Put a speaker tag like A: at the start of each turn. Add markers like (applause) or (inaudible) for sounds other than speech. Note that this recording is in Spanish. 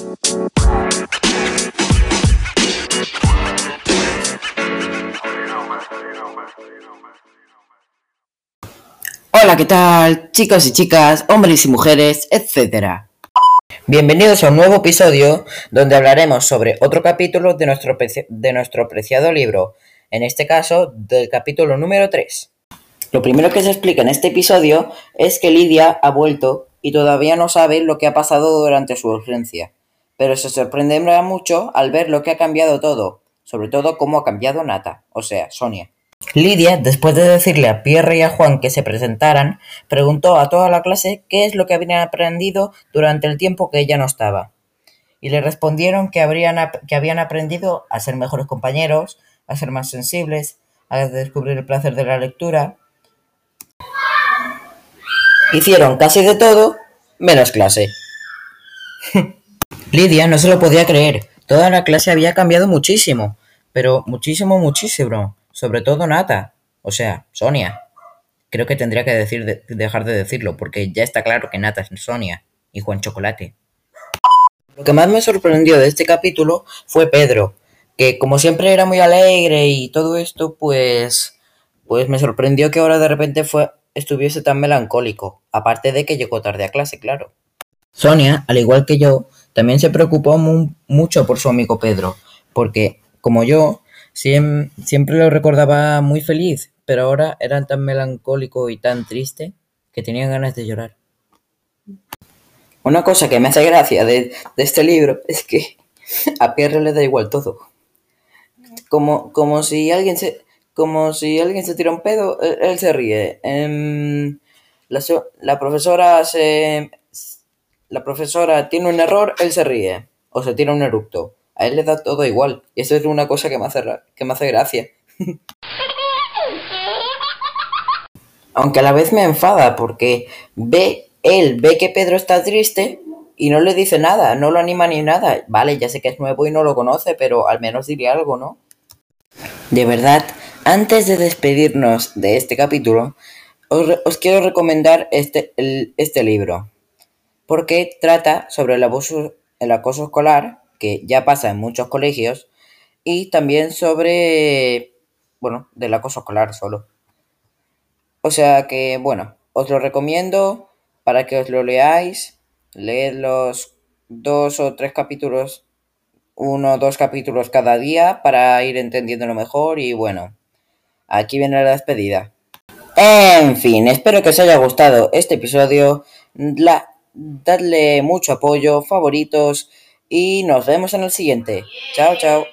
A: Hola, ¿qué tal? Chicos y chicas, hombres y mujeres, etc. Bienvenidos a un nuevo episodio donde hablaremos sobre otro capítulo de nuestro, de nuestro preciado libro, en este caso del capítulo número 3. Lo primero que se explica en este episodio es que Lidia ha vuelto y todavía no sabe lo que ha pasado durante su ausencia, pero se sorprenderá mucho al ver lo que ha cambiado todo, sobre todo cómo ha cambiado Nata, o sea, Sonia. Lidia, después de decirle a Pierre y a Juan que se presentaran, preguntó a toda la clase qué es lo que habían aprendido durante el tiempo que ella no estaba. Y le respondieron que, que habían aprendido a ser mejores compañeros, a ser más sensibles, a descubrir el placer de la lectura. Hicieron casi de todo, menos clase. (laughs) Lidia no se lo podía creer. Toda la clase había cambiado muchísimo, pero muchísimo, muchísimo sobre todo Nata, o sea, Sonia. Creo que tendría que decir dejar de decirlo, porque ya está claro que Nata es Sonia y Juan Chocolate. Lo que más me sorprendió de este capítulo fue Pedro, que como siempre era muy alegre y todo esto, pues, pues me sorprendió que ahora de repente fue, estuviese tan melancólico, aparte de que llegó tarde a clase, claro. Sonia, al igual que yo, también se preocupó mucho por su amigo Pedro, porque, como yo, siempre lo recordaba muy feliz, pero ahora era tan melancólico y tan triste que tenía ganas de llorar. Una cosa que me hace gracia de, este libro es que (laughs) a Pierre le da igual todo. Como, como si alguien se como si alguien se tira un pedo, él, se ríe. Em, la, profesora se la profesora tiene un error, él se ríe o se tira un eructo a él le da todo igual. Y eso es una cosa que me hace, que me hace gracia. (laughs) Aunque a la vez me enfada porque ve, él ve que Pedro está triste y no le dice nada, no lo anima ni nada. Vale, ya sé que es nuevo y no lo conoce, pero al menos diría algo, ¿no? De verdad, antes de despedirnos de este capítulo, os, quiero recomendar este, este libro, porque trata sobre el abuso, el acoso escolar que ya pasa en muchos colegios, y también sobre, bueno, del acoso escolar solo. O sea que, bueno, os lo recomiendo para que os lo leáis, leed los dos o tres capítulos, uno o dos capítulos cada día para ir entendiéndolo mejor y bueno, aquí viene la despedida. En fin, espero que os haya gustado este episodio. La, dadle mucho apoyo, favoritos y nos vemos en el siguiente. Chao, chao.